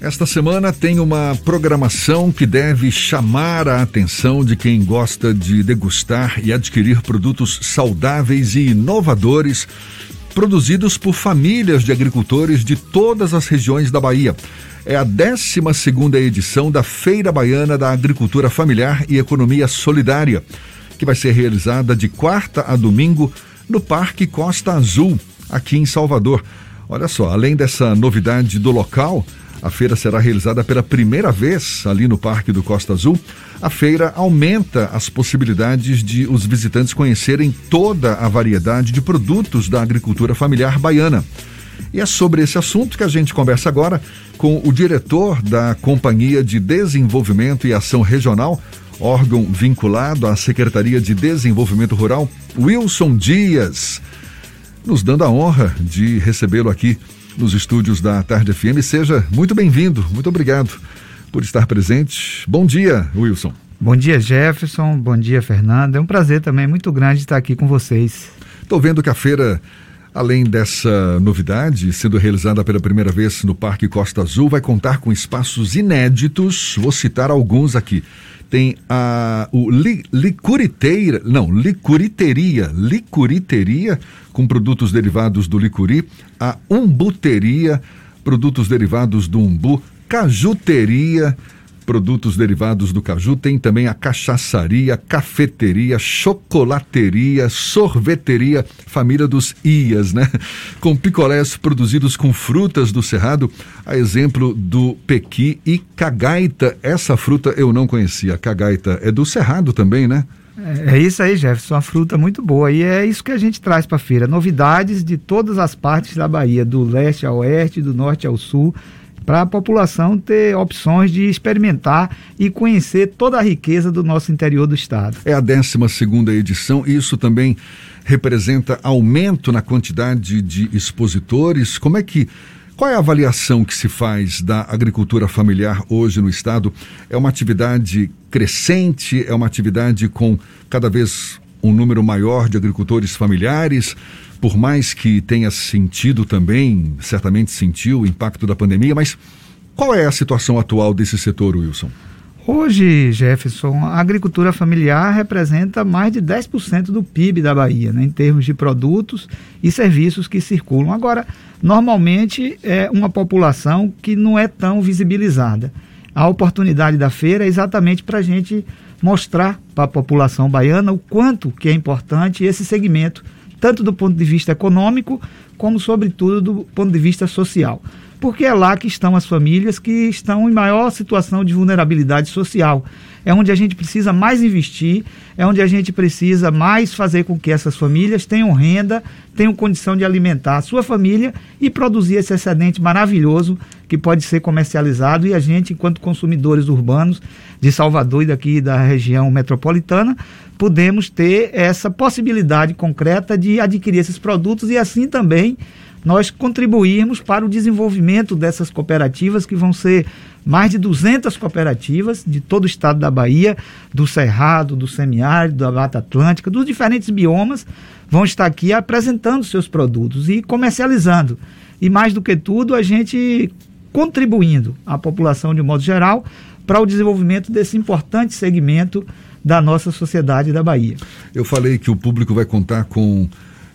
Esta semana tem uma programação que deve chamar a atenção de quem gosta de degustar e adquirir produtos saudáveis e inovadores produzidos por famílias de agricultores de todas as regiões da Bahia. É a 12 edição da Feira Baiana da Agricultura Familiar e Economia Solidária, que vai ser realizada de quarta a domingo no Parque Costa Azul, aqui em Salvador. Olha só, além dessa novidade do local, a feira será realizada pela primeira vez ali no Parque do Costa Azul. A feira aumenta as possibilidades de os visitantes conhecerem toda a variedade de produtos da agricultura familiar baiana. E é sobre esse assunto que a gente conversa agora com o diretor da Companhia de Desenvolvimento e Ação Regional, órgão vinculado à Secretaria de Desenvolvimento Rural, Wilson Dias, nos dando a honra de recebê-lo aqui nos estúdios da Tarde FM. Seja muito bem-vindo, muito obrigado por estar presente. Bom dia, Wilson. Bom dia, Jefferson. Bom dia, Fernanda. É um prazer também muito grande estar aqui com vocês. Estou vendo que a feira, além dessa novidade, sendo realizada pela primeira vez no Parque Costa Azul, vai contar com espaços inéditos. Vou citar alguns aqui tem a o li, licuriteira, não, licuriteria, licuriteria com produtos derivados do licuri, a umbuteria, produtos derivados do umbu, cajuteria, produtos derivados do caju, tem também a cachaçaria, cafeteria, chocolateria, sorveteria, família dos Ias, né? Com picolés produzidos com frutas do cerrado, a exemplo do pequi e cagaita. Essa fruta eu não conhecia. Cagaita é do cerrado também, né? É, é isso aí, Jefferson, uma fruta muito boa. E é isso que a gente traz para a feira. Novidades de todas as partes da Bahia, do leste ao oeste, do norte ao sul para a população ter opções de experimentar e conhecer toda a riqueza do nosso interior do estado. É a 12 segunda edição isso também representa aumento na quantidade de expositores. Como é que qual é a avaliação que se faz da agricultura familiar hoje no estado? É uma atividade crescente? É uma atividade com cada vez um número maior de agricultores familiares? Por mais que tenha sentido também, certamente sentiu o impacto da pandemia, mas qual é a situação atual desse setor, Wilson? Hoje, Jefferson, a agricultura familiar representa mais de 10% do PIB da Bahia, né, em termos de produtos e serviços que circulam. Agora, normalmente é uma população que não é tão visibilizada. A oportunidade da feira é exatamente para a gente mostrar para a população baiana o quanto que é importante esse segmento tanto do ponto de vista econômico, como, sobretudo, do ponto de vista social. Porque é lá que estão as famílias que estão em maior situação de vulnerabilidade social. É onde a gente precisa mais investir, é onde a gente precisa mais fazer com que essas famílias tenham renda, tenham condição de alimentar a sua família e produzir esse excedente maravilhoso que pode ser comercializado e a gente, enquanto consumidores urbanos de Salvador e daqui da região metropolitana, podemos ter essa possibilidade concreta de adquirir esses produtos e assim também nós contribuirmos para o desenvolvimento dessas cooperativas, que vão ser mais de 200 cooperativas de todo o estado da Bahia, do Cerrado, do Semiárido, da Mata Atlântica, dos diferentes biomas, vão estar aqui apresentando seus produtos e comercializando. E mais do que tudo, a gente contribuindo à população de modo geral para o desenvolvimento desse importante segmento da nossa sociedade da Bahia. Eu falei que o público vai contar com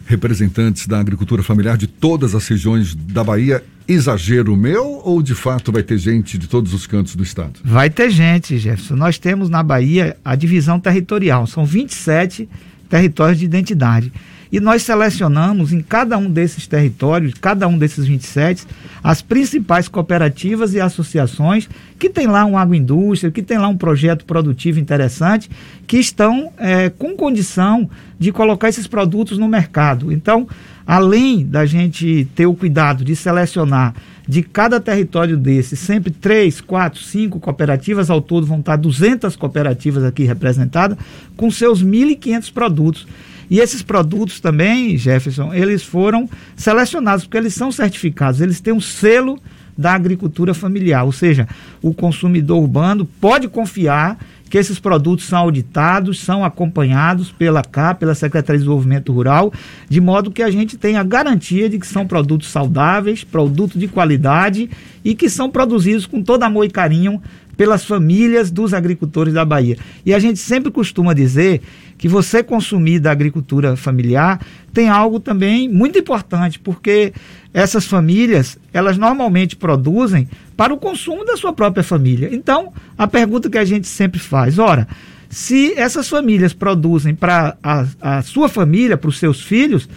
representantes da agricultura familiar de todas as regiões da Bahia. Exagero meu ou de fato vai ter gente de todos os cantos do estado? Vai ter gente, Jefferson. Nós temos na Bahia a divisão territorial, são 27 territórios de identidade. E nós selecionamos em cada um desses territórios, cada um desses 27, as principais cooperativas e associações que tem lá um agroindústria, que tem lá um projeto produtivo interessante, que estão é, com condição de colocar esses produtos no mercado. Então, além da gente ter o cuidado de selecionar de cada território desse, sempre três, quatro, cinco cooperativas, ao todo vão estar 200 cooperativas aqui representadas, com seus 1.500 produtos. E esses produtos também, Jefferson, eles foram selecionados porque eles são certificados, eles têm um selo da agricultura familiar, ou seja, o consumidor urbano pode confiar que esses produtos são auditados, são acompanhados pela CAP, pela Secretaria de Desenvolvimento Rural, de modo que a gente tenha garantia de que são produtos saudáveis, produtos de qualidade e que são produzidos com todo amor e carinho pelas famílias dos agricultores da Bahia. E a gente sempre costuma dizer que você consumir da agricultura familiar tem algo também muito importante, porque essas famílias, elas normalmente produzem para o consumo da sua própria família. Então, a pergunta que a gente sempre faz, ora, se essas famílias produzem para a, a sua família, para os seus filhos,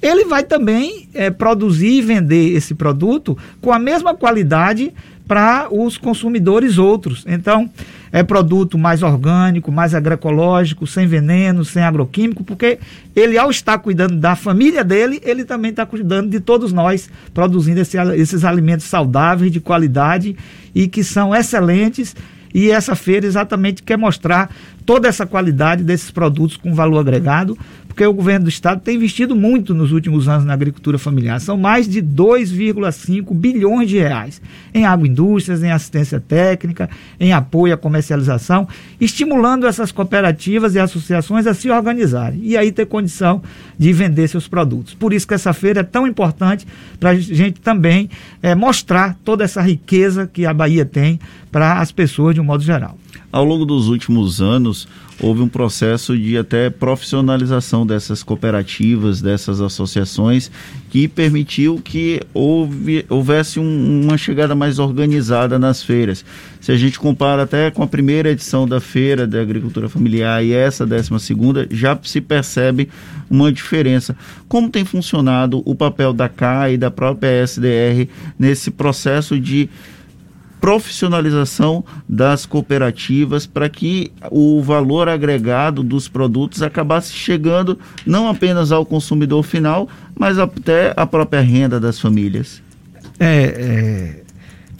ele vai também é, produzir e vender esse produto com a mesma qualidade para os consumidores outros. Então, é produto mais orgânico, mais agroecológico, sem veneno, sem agroquímico, porque ele, ao estar cuidando da família dele, ele também está cuidando de todos nós, produzindo esse, esses alimentos saudáveis, de qualidade e que são excelentes. E essa feira exatamente quer mostrar toda essa qualidade desses produtos com valor agregado porque o governo do estado tem investido muito nos últimos anos na agricultura familiar. São mais de 2,5 bilhões de reais em agroindústrias, em assistência técnica, em apoio à comercialização, estimulando essas cooperativas e associações a se organizarem e aí ter condição de vender seus produtos. Por isso que essa feira é tão importante para a gente também é, mostrar toda essa riqueza que a Bahia tem para as pessoas de um modo geral. Ao longo dos últimos anos, houve um processo de até profissionalização dessas cooperativas, dessas associações, que permitiu que houve, houvesse um, uma chegada mais organizada nas feiras. Se a gente compara até com a primeira edição da Feira da Agricultura Familiar e essa décima segunda, já se percebe uma diferença. Como tem funcionado o papel da CA e da própria SDR nesse processo de profissionalização das cooperativas para que o valor agregado dos produtos acabasse chegando não apenas ao consumidor final, mas até a própria renda das famílias. É, é,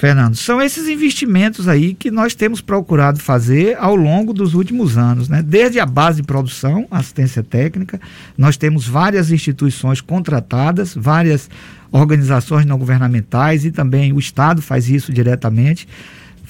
Fernando, são esses investimentos aí que nós temos procurado fazer ao longo dos últimos anos, né? Desde a base de produção, assistência técnica, nós temos várias instituições contratadas, várias organizações não governamentais e também o Estado faz isso diretamente,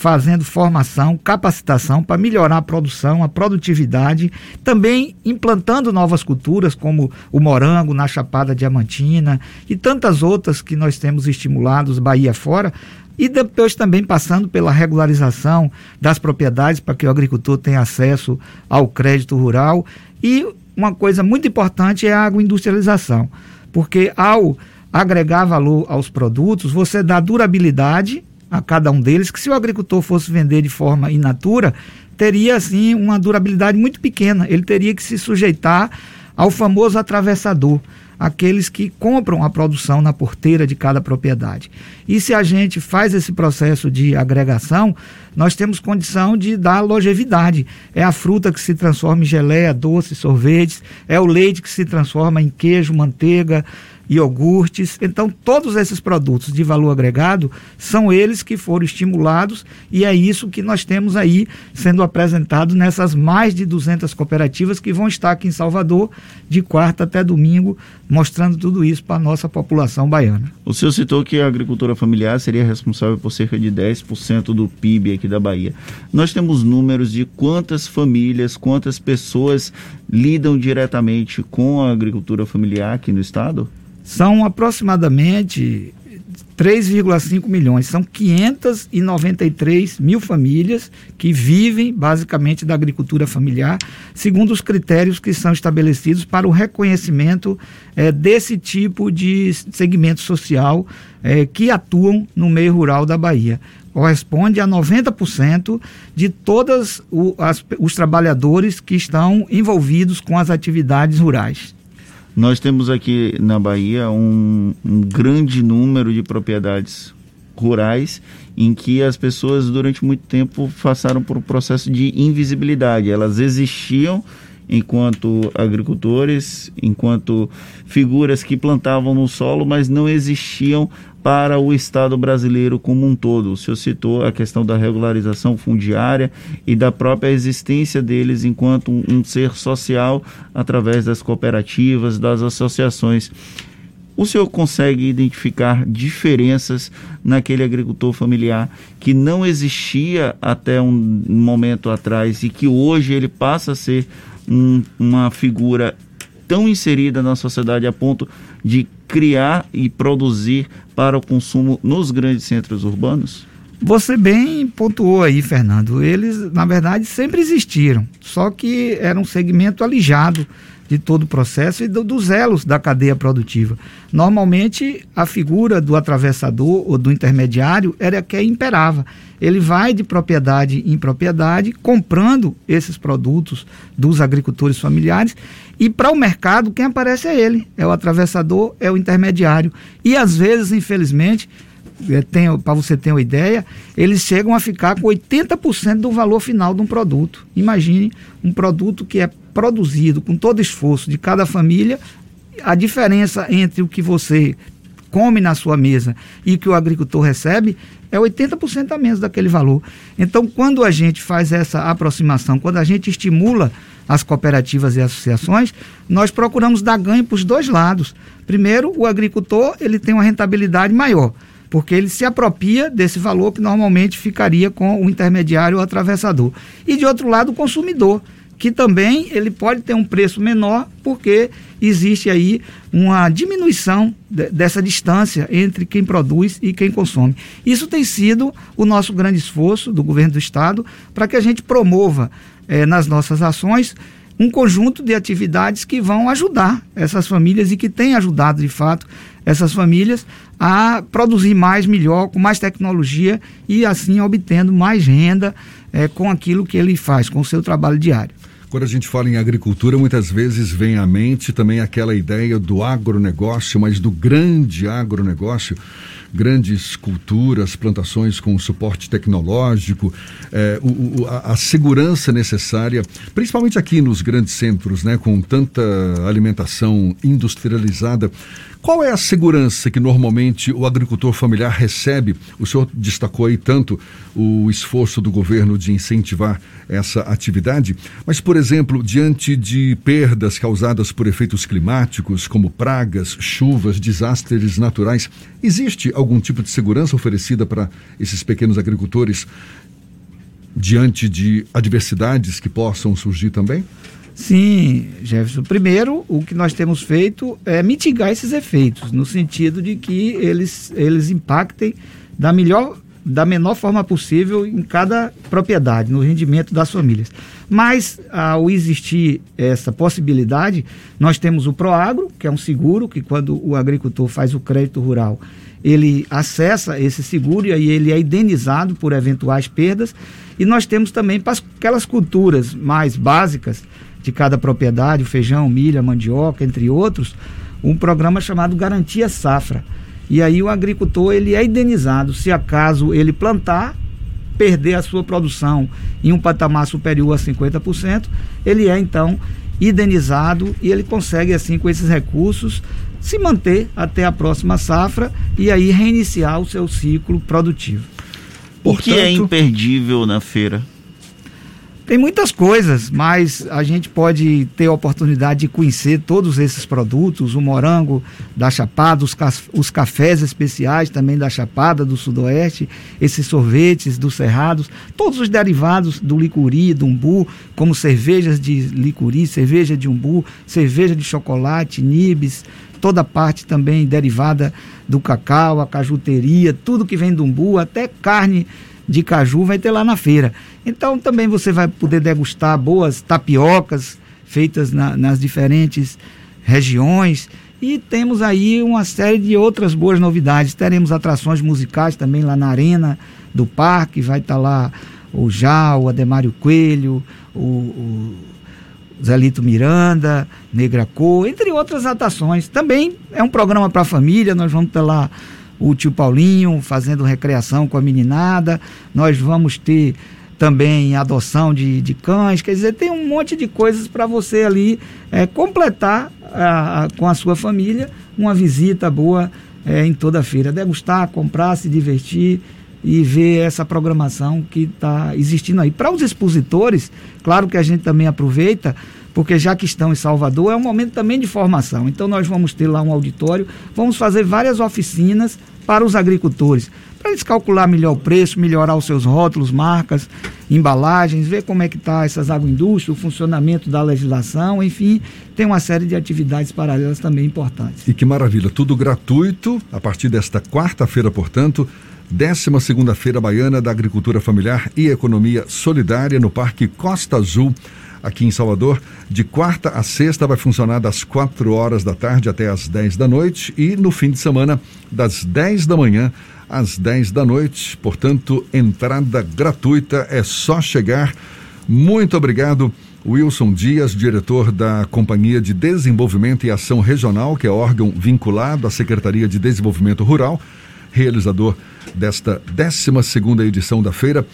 fazendo formação, capacitação para melhorar a produção, a produtividade, também implantando novas culturas como o morango na Chapada Diamantina e tantas outras que nós temos estimulados Bahia fora, e depois também passando pela regularização das propriedades para que o agricultor tenha acesso ao crédito rural. E uma coisa muito importante é a agroindustrialização, porque ao agregar valor aos produtos, você dá durabilidade a cada um deles, que se o agricultor fosse vender de forma in natura, teria assim uma durabilidade muito pequena. Ele teria que se sujeitar ao famoso atravessador, aqueles que compram a produção na porteira de cada propriedade. E se a gente faz esse processo de agregação, nós temos condição de dar longevidade. É a fruta que se transforma em geleia, doce, sorvetes, é o leite que se transforma em queijo, manteiga, iogurtes. Então, todos esses produtos de valor agregado são eles que foram estimulados e é isso que nós temos aí sendo apresentado nessas mais de 200 cooperativas que vão estar aqui em Salvador de quarta até domingo, mostrando tudo isso para a nossa população baiana. O senhor citou que a agricultura familiar seria responsável por cerca de 10% do PIB aqui da Bahia. Nós temos números de quantas famílias, quantas pessoas lidam diretamente com a agricultura familiar aqui no estado? São aproximadamente 3,5 milhões. São 593 mil famílias que vivem basicamente da agricultura familiar, segundo os critérios que são estabelecidos para o reconhecimento é, desse tipo de segmento social é, que atuam no meio rural da Bahia. Corresponde a 90% de todos os trabalhadores que estão envolvidos com as atividades rurais. Nós temos aqui na Bahia um, um grande número de propriedades rurais em que as pessoas durante muito tempo passaram por um processo de invisibilidade. Elas existiam enquanto agricultores, enquanto figuras que plantavam no solo, mas não existiam para o Estado brasileiro como um todo. O senhor citou a questão da regularização fundiária e da própria existência deles enquanto um, um ser social através das cooperativas, das associações. o senhor consegue identificar diferenças naquele agricultor familiar que não existia até um momento atrás e que hoje ele passa a ser um, uma figura tão inserida na sociedade a ponto de criar e produzir para o consumo nos grandes centros urbanos? Você bem pontuou aí, Fernando. Eles, na verdade, sempre existiram, só que era um segmento alijado de todo o processo e do, dos elos da cadeia produtiva. Normalmente, a figura do atravessador ou do intermediário era que imperava. Ele vai de propriedade em propriedade comprando esses produtos dos agricultores familiares e para o mercado quem aparece é ele, é o atravessador, é o intermediário. E às vezes, infelizmente, para você ter uma ideia, eles chegam a ficar com 80% do valor final de um produto. Imagine um produto que é produzido com todo esforço de cada família, a diferença entre o que você come na sua mesa e que o agricultor recebe é 80% a menos daquele valor. Então, quando a gente faz essa aproximação, quando a gente estimula as cooperativas e associações, nós procuramos dar ganho para os dois lados. Primeiro, o agricultor ele tem uma rentabilidade maior porque ele se apropria desse valor que normalmente ficaria com o intermediário ou atravessador. E de outro lado, o consumidor, que também ele pode ter um preço menor, porque existe aí uma diminuição de, dessa distância entre quem produz e quem consome. Isso tem sido o nosso grande esforço do governo do estado para que a gente promova eh, nas nossas ações um conjunto de atividades que vão ajudar essas famílias e que têm ajudado de fato essas famílias a produzir mais, melhor, com mais tecnologia e assim obtendo mais renda é, com aquilo que ele faz, com o seu trabalho diário. Quando a gente fala em agricultura, muitas vezes vem à mente também aquela ideia do agronegócio, mas do grande agronegócio grandes culturas, plantações com suporte tecnológico, é, o, o, a, a, segurança necessária, principalmente aqui nos grandes centros, né, com tanta alimentação industrializada. Qual é a segurança que normalmente o agricultor familiar recebe? O senhor destacou aí tanto o esforço do governo de incentivar essa atividade, mas, por exemplo, diante de perdas causadas por efeitos climáticos, como pragas, chuvas, desastres naturais, existe algum tipo de segurança oferecida para esses pequenos agricultores diante de adversidades que possam surgir também? Sim, Jefferson. Primeiro, o que nós temos feito é mitigar esses efeitos, no sentido de que eles, eles impactem da melhor da menor forma possível em cada propriedade, no rendimento das famílias. Mas, ao existir essa possibilidade, nós temos o Proagro, que é um seguro, que quando o agricultor faz o crédito rural, ele acessa esse seguro e aí ele é indenizado por eventuais perdas. E nós temos também para aquelas culturas mais básicas, de cada propriedade, o feijão, milho, mandioca, entre outros, um programa chamado Garantia Safra. E aí o agricultor ele é indenizado se acaso ele plantar, perder a sua produção em um patamar superior a 50%, ele é então indenizado e ele consegue assim com esses recursos se manter até a próxima safra e aí reiniciar o seu ciclo produtivo. O que é imperdível na feira? Tem muitas coisas, mas a gente pode ter a oportunidade de conhecer todos esses produtos, o morango da Chapada, os, os cafés especiais também da Chapada, do Sudoeste, esses sorvetes dos Cerrados, todos os derivados do licuri, do umbu, como cervejas de licuri, cerveja de umbu, cerveja de chocolate, nibs, toda parte também derivada do cacau, a cajuteria, tudo que vem do umbu, até carne de caju vai ter lá na feira. Então também você vai poder degustar boas tapiocas feitas na, nas diferentes regiões. E temos aí uma série de outras boas novidades. Teremos atrações musicais também lá na arena do parque. Vai estar tá lá o Jal, o Ademário Coelho, o, o Zelito Miranda, Negra Cor, entre outras atrações. Também é um programa para a família. Nós vamos ter lá o tio Paulinho fazendo recreação com a meninada. Nós vamos ter também adoção de, de cães, quer dizer, tem um monte de coisas para você ali é, completar a, a, com a sua família uma visita boa é, em toda a feira. Degustar, comprar, se divertir e ver essa programação que está existindo aí. Para os expositores, claro que a gente também aproveita porque já que estão em Salvador, é um momento também de formação. Então nós vamos ter lá um auditório, vamos fazer várias oficinas para os agricultores, para eles calcular melhor o preço, melhorar os seus rótulos, marcas, embalagens, ver como é que está essas agroindústrias, o funcionamento da legislação, enfim, tem uma série de atividades paralelas também importantes. E que maravilha, tudo gratuito a partir desta quarta-feira, portanto, décima segunda-feira baiana da agricultura familiar e economia solidária no Parque Costa Azul aqui em Salvador. De quarta a sexta vai funcionar das 4 horas da tarde até as 10 da noite e no fim de semana das 10 da manhã às 10 da noite. Portanto, entrada gratuita, é só chegar. Muito obrigado. Wilson Dias, diretor da Companhia de Desenvolvimento e Ação Regional, que é órgão vinculado à Secretaria de Desenvolvimento Rural, realizador desta 12 segunda edição da feira.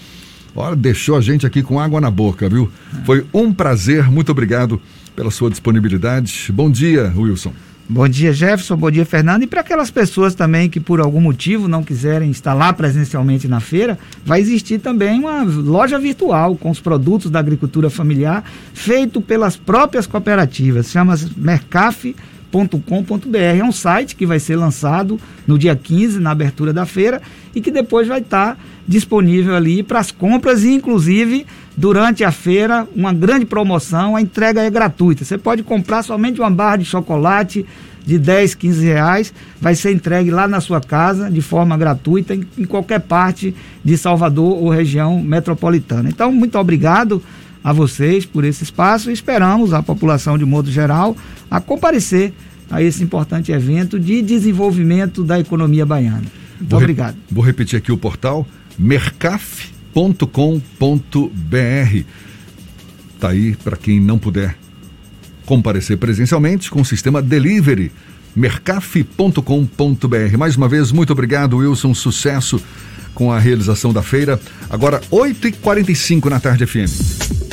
Olha, deixou a gente aqui com água na boca, viu? Foi um prazer, muito obrigado pela sua disponibilidade. Bom dia, Wilson. Bom dia, Jefferson. Bom dia, Fernando. E para aquelas pessoas também que por algum motivo não quiserem estar lá presencialmente na feira, vai existir também uma loja virtual com os produtos da agricultura familiar, feito pelas próprias cooperativas. Chama-se Mercaf com.br É um site que vai ser lançado no dia 15, na abertura da feira, e que depois vai estar disponível ali para as compras e, inclusive, durante a feira, uma grande promoção, a entrega é gratuita. Você pode comprar somente uma barra de chocolate de 10, 15 reais, vai ser entregue lá na sua casa de forma gratuita em, em qualquer parte de Salvador ou região metropolitana. Então, muito obrigado a vocês por esse espaço e esperamos a população de modo geral a comparecer a esse importante evento de desenvolvimento da economia baiana. Muito vou obrigado. vou repetir aqui o portal mercaf.com.br. Tá aí para quem não puder comparecer presencialmente com o sistema delivery mercaf.com.br. Mais uma vez, muito obrigado, Wilson. Sucesso com a realização da feira. Agora, 8h45 na tarde FM.